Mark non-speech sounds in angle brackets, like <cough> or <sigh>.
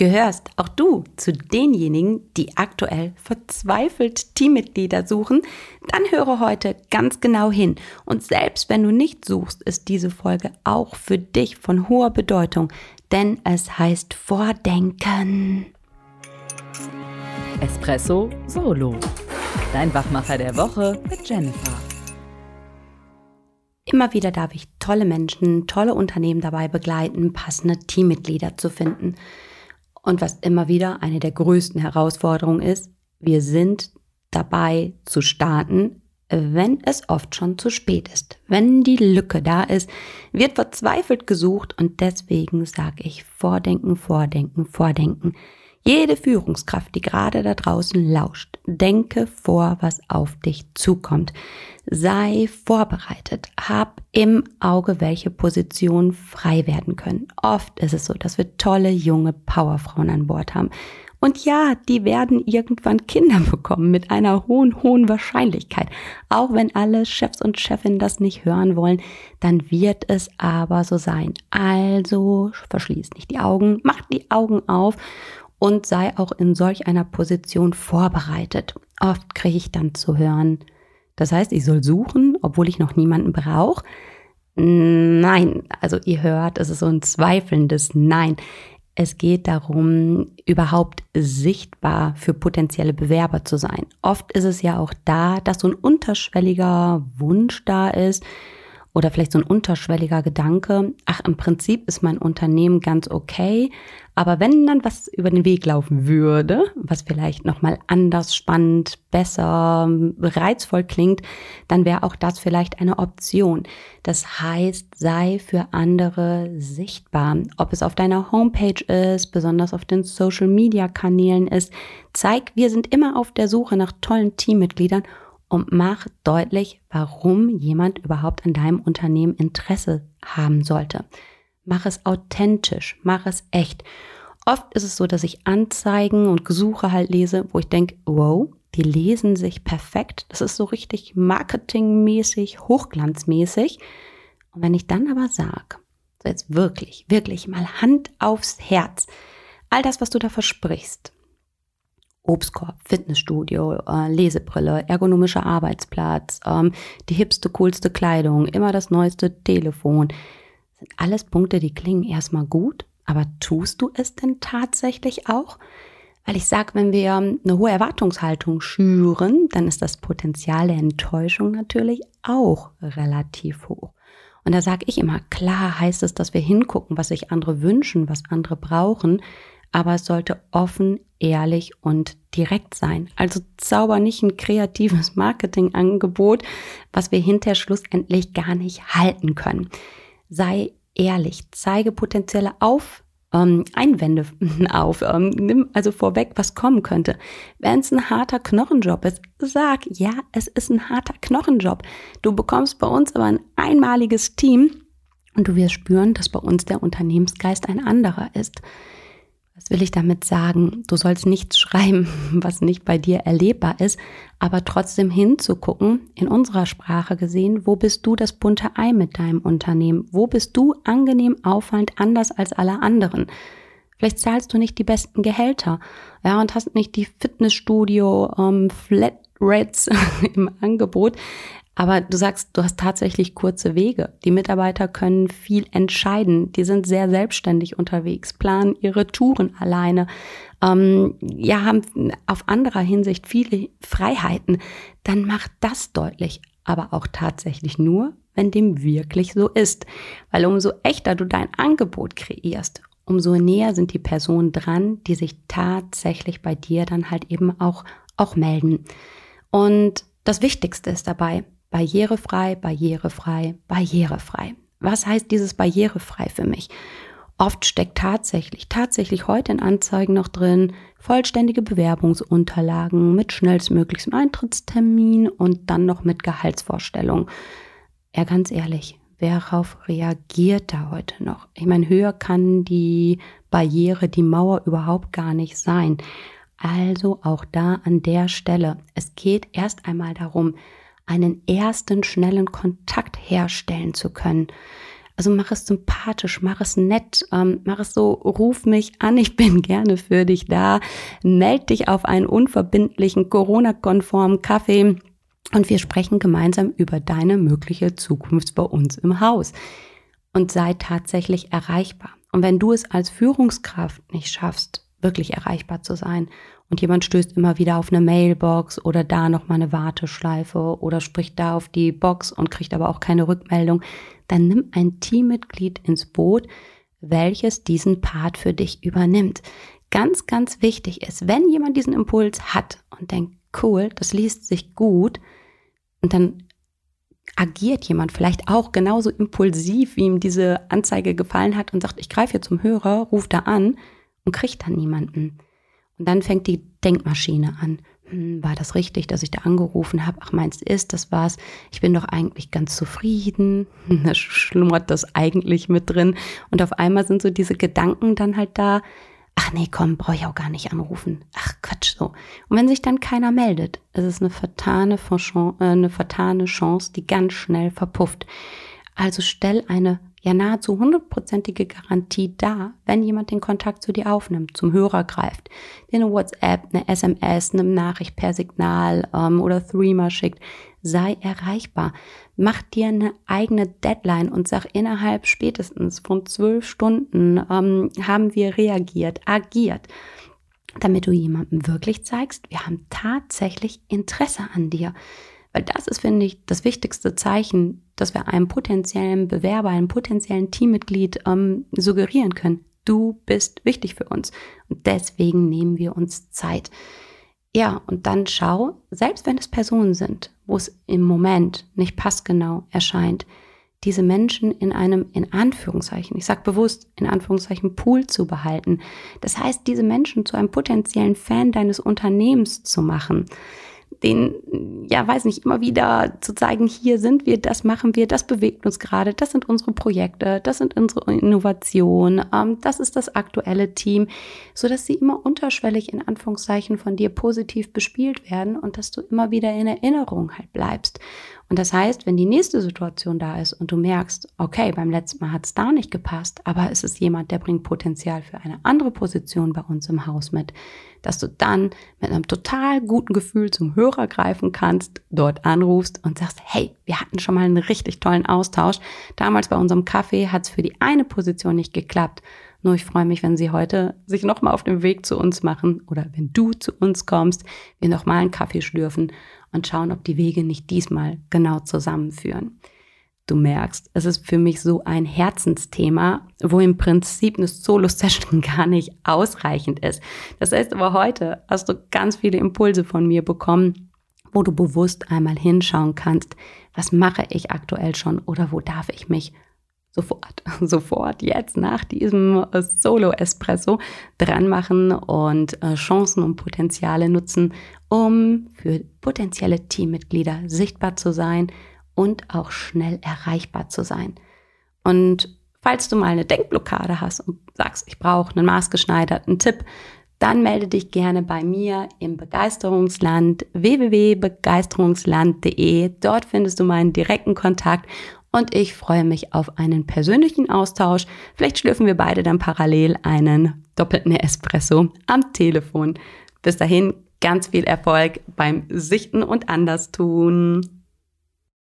Gehörst auch du zu denjenigen, die aktuell verzweifelt Teammitglieder suchen? Dann höre heute ganz genau hin. Und selbst wenn du nicht suchst, ist diese Folge auch für dich von hoher Bedeutung, denn es heißt Vordenken. Espresso Solo. Dein Wachmacher der Woche mit Jennifer. Immer wieder darf ich tolle Menschen, tolle Unternehmen dabei begleiten, passende Teammitglieder zu finden. Und was immer wieder eine der größten Herausforderungen ist, wir sind dabei zu starten, wenn es oft schon zu spät ist. Wenn die Lücke da ist, wird verzweifelt gesucht und deswegen sage ich vordenken, vordenken, vordenken. Jede Führungskraft, die gerade da draußen lauscht, denke vor, was auf dich zukommt. Sei vorbereitet. Hab im Auge, welche Positionen frei werden können. Oft ist es so, dass wir tolle junge Powerfrauen an Bord haben. Und ja, die werden irgendwann Kinder <laughs> bekommen mit einer hohen, hohen Wahrscheinlichkeit. Auch wenn alle Chefs und Chefinnen das nicht hören wollen, dann wird es aber so sein. Also verschließ nicht die Augen, mach die Augen auf und sei auch in solch einer Position vorbereitet. Oft kriege ich dann zu hören, das heißt, ich soll suchen, obwohl ich noch niemanden brauche. Nein, also ihr hört, es ist so ein zweifelndes Nein. Es geht darum, überhaupt sichtbar für potenzielle Bewerber zu sein. Oft ist es ja auch da, dass so ein unterschwelliger Wunsch da ist, oder vielleicht so ein unterschwelliger Gedanke, ach, im Prinzip ist mein Unternehmen ganz okay, aber wenn dann was über den Weg laufen würde, was vielleicht nochmal anders, spannend, besser, reizvoll klingt, dann wäre auch das vielleicht eine Option. Das heißt, sei für andere sichtbar, ob es auf deiner Homepage ist, besonders auf den Social-Media-Kanälen ist. Zeig, wir sind immer auf der Suche nach tollen Teammitgliedern und mach deutlich, warum jemand überhaupt an deinem Unternehmen Interesse haben sollte. Mach es authentisch, mach es echt. Oft ist es so, dass ich Anzeigen und Gesuche halt lese, wo ich denke, wow, die lesen sich perfekt. Das ist so richtig marketingmäßig, hochglanzmäßig. Und wenn ich dann aber sage, so jetzt wirklich, wirklich mal Hand aufs Herz, all das, was du da versprichst, Obstkorb, Fitnessstudio, äh, Lesebrille, ergonomischer Arbeitsplatz, ähm, die hipste, coolste Kleidung, immer das neueste Telefon. Sind alles Punkte, die klingen erstmal gut, aber tust du es denn tatsächlich auch? Weil ich sage, wenn wir eine hohe Erwartungshaltung schüren, dann ist das Potenzial der Enttäuschung natürlich auch relativ hoch. Und da sage ich immer, klar heißt es, dass wir hingucken, was sich andere wünschen, was andere brauchen, aber es sollte offen, ehrlich und direkt sein. Also zauber nicht ein kreatives <laughs> Marketingangebot, was wir hinterher schlussendlich gar nicht halten können. Sei ehrlich, zeige potenzielle auf, ähm, Einwände <laughs> auf, ähm, nimm also vorweg, was kommen könnte. Wenn es ein harter Knochenjob ist, sag, ja, es ist ein harter Knochenjob. Du bekommst bei uns aber ein einmaliges Team und du wirst spüren, dass bei uns der Unternehmensgeist ein anderer ist. Was will ich damit sagen? Du sollst nichts schreiben, <laughs> was nicht bei dir erlebbar ist, aber trotzdem hinzugucken, in unserer Sprache gesehen, wo bist du das bunte Ei mit deinem Unternehmen? Wo bist du angenehm auffallend anders als alle anderen? Vielleicht zahlst du nicht die besten Gehälter, ja, und hast nicht die Fitnessstudio ähm, Flat Rates <laughs> im Angebot, aber du sagst, du hast tatsächlich kurze Wege. Die Mitarbeiter können viel entscheiden. Die sind sehr selbstständig unterwegs, planen ihre Touren alleine. Ähm, ja, haben auf anderer Hinsicht viele Freiheiten. Dann macht das deutlich. Aber auch tatsächlich nur, wenn dem wirklich so ist. Weil umso echter du dein Angebot kreierst, umso näher sind die Personen dran, die sich tatsächlich bei dir dann halt eben auch, auch melden. Und das Wichtigste ist dabei, Barrierefrei, barrierefrei, barrierefrei. Was heißt dieses barrierefrei für mich? Oft steckt tatsächlich, tatsächlich heute in Anzeigen noch drin, vollständige Bewerbungsunterlagen mit schnellstmöglichstem Eintrittstermin und dann noch mit Gehaltsvorstellung. Ja, ganz ehrlich, worauf reagiert da heute noch? Ich meine, höher kann die Barriere, die Mauer überhaupt gar nicht sein. Also auch da an der Stelle. Es geht erst einmal darum, einen ersten schnellen Kontakt herstellen zu können. Also mach es sympathisch, mach es nett, ähm, mach es so, ruf mich an, ich bin <laughs> gerne für dich da. Meld dich auf einen unverbindlichen, Corona-konformen Kaffee und wir sprechen gemeinsam über deine mögliche Zukunft bei uns im Haus. Und sei tatsächlich erreichbar. Und wenn du es als Führungskraft nicht schaffst, wirklich erreichbar zu sein und jemand stößt immer wieder auf eine Mailbox oder da nochmal eine Warteschleife oder spricht da auf die Box und kriegt aber auch keine Rückmeldung, dann nimm ein Teammitglied ins Boot, welches diesen Part für dich übernimmt. Ganz, ganz wichtig ist, wenn jemand diesen Impuls hat und denkt, cool, das liest sich gut, und dann agiert jemand vielleicht auch genauso impulsiv, wie ihm diese Anzeige gefallen hat und sagt, ich greife hier zum Hörer, ruft da an und kriegt dann niemanden. Und dann fängt die Denkmaschine an. Hm, war das richtig, dass ich da angerufen habe? Ach, meinst du ist, das war's? Ich bin doch eigentlich ganz zufrieden. <laughs> Da schlummert das eigentlich mit drin. Und auf einmal sind so diese Gedanken dann halt da, ach nee, komm, brauche ich auch gar nicht anrufen. Ach Quatsch, so. Und wenn sich dann keiner meldet, ist es eine vertane, äh, eine vertane Chance, die ganz schnell verpufft. Also stell eine ja nahezu hundertprozentige Garantie dar, wenn jemand den Kontakt zu dir aufnimmt, zum Hörer greift, dir eine WhatsApp, eine SMS, eine Nachricht per Signal ähm, oder Threema schickt, sei erreichbar. Mach dir eine eigene Deadline und sag innerhalb spätestens von zwölf Stunden ähm, haben wir reagiert, agiert, damit du jemandem wirklich zeigst, wir haben tatsächlich Interesse an dir. Weil das ist, finde ich, das wichtigste Zeichen, dass wir einem potenziellen Bewerber, einem potenziellen Teammitglied ähm, suggerieren können. Du bist wichtig für uns. Und deswegen nehmen wir uns Zeit. Ja, und dann schau, selbst wenn es Personen sind, wo es im Moment nicht passgenau erscheint, diese Menschen in einem, in Anführungszeichen, ich sage bewusst, in Anführungszeichen Pool zu behalten. Das heißt, diese Menschen zu einem potenziellen Fan deines Unternehmens zu machen den, ja, weiß nicht, immer wieder zu zeigen, hier sind wir, das machen wir, das bewegt uns gerade, das sind unsere Projekte, das sind unsere Innovationen, ähm, das ist das aktuelle Team, so dass sie immer unterschwellig in Anführungszeichen von dir positiv bespielt werden und dass du immer wieder in Erinnerung halt bleibst. Und das heißt, wenn die nächste Situation da ist und du merkst, okay, beim letzten Mal hat es da nicht gepasst, aber es ist jemand, der bringt Potenzial für eine andere Position bei uns im Haus mit, dass du dann mit einem total guten Gefühl zum Hörer greifen kannst, dort anrufst und sagst, hey, wir hatten schon mal einen richtig tollen Austausch. Damals bei unserem Kaffee hat es für die eine Position nicht geklappt. Nur ich freue mich, wenn Sie heute sich nochmal auf den Weg zu uns machen oder wenn du zu uns kommst, wir nochmal einen Kaffee schlürfen und schauen, ob die Wege nicht diesmal genau zusammenführen. Du merkst, es ist für mich so ein Herzensthema, wo im Prinzip eine Solo-Session <laughs> gar nicht ausreichend ist. Das heißt aber heute hast du ganz viele Impulse von mir bekommen, wo du bewusst einmal hinschauen kannst, was mache ich aktuell schon oder wo darf ich mich sofort, <laughs> sofort jetzt nach diesem äh, Solo-Espresso dran machen und äh, Chancen und Potenziale nutzen, um für potenzielle Teammitglieder sichtbar zu sein und auch schnell erreichbar zu sein. Und falls du mal eine Denkblockade hast und sagst, ich brauche einen maßgeschneiderten Tipp, dann melde dich gerne bei mir im Begeisterungsland www.begeisterungsland.de. Dort findest du meinen direkten Kontakt und ich freue mich auf einen persönlichen Austausch. Vielleicht schlürfen wir beide dann parallel einen doppelten Espresso am Telefon. Bis dahin ganz viel Erfolg beim Sichten und Anderstun.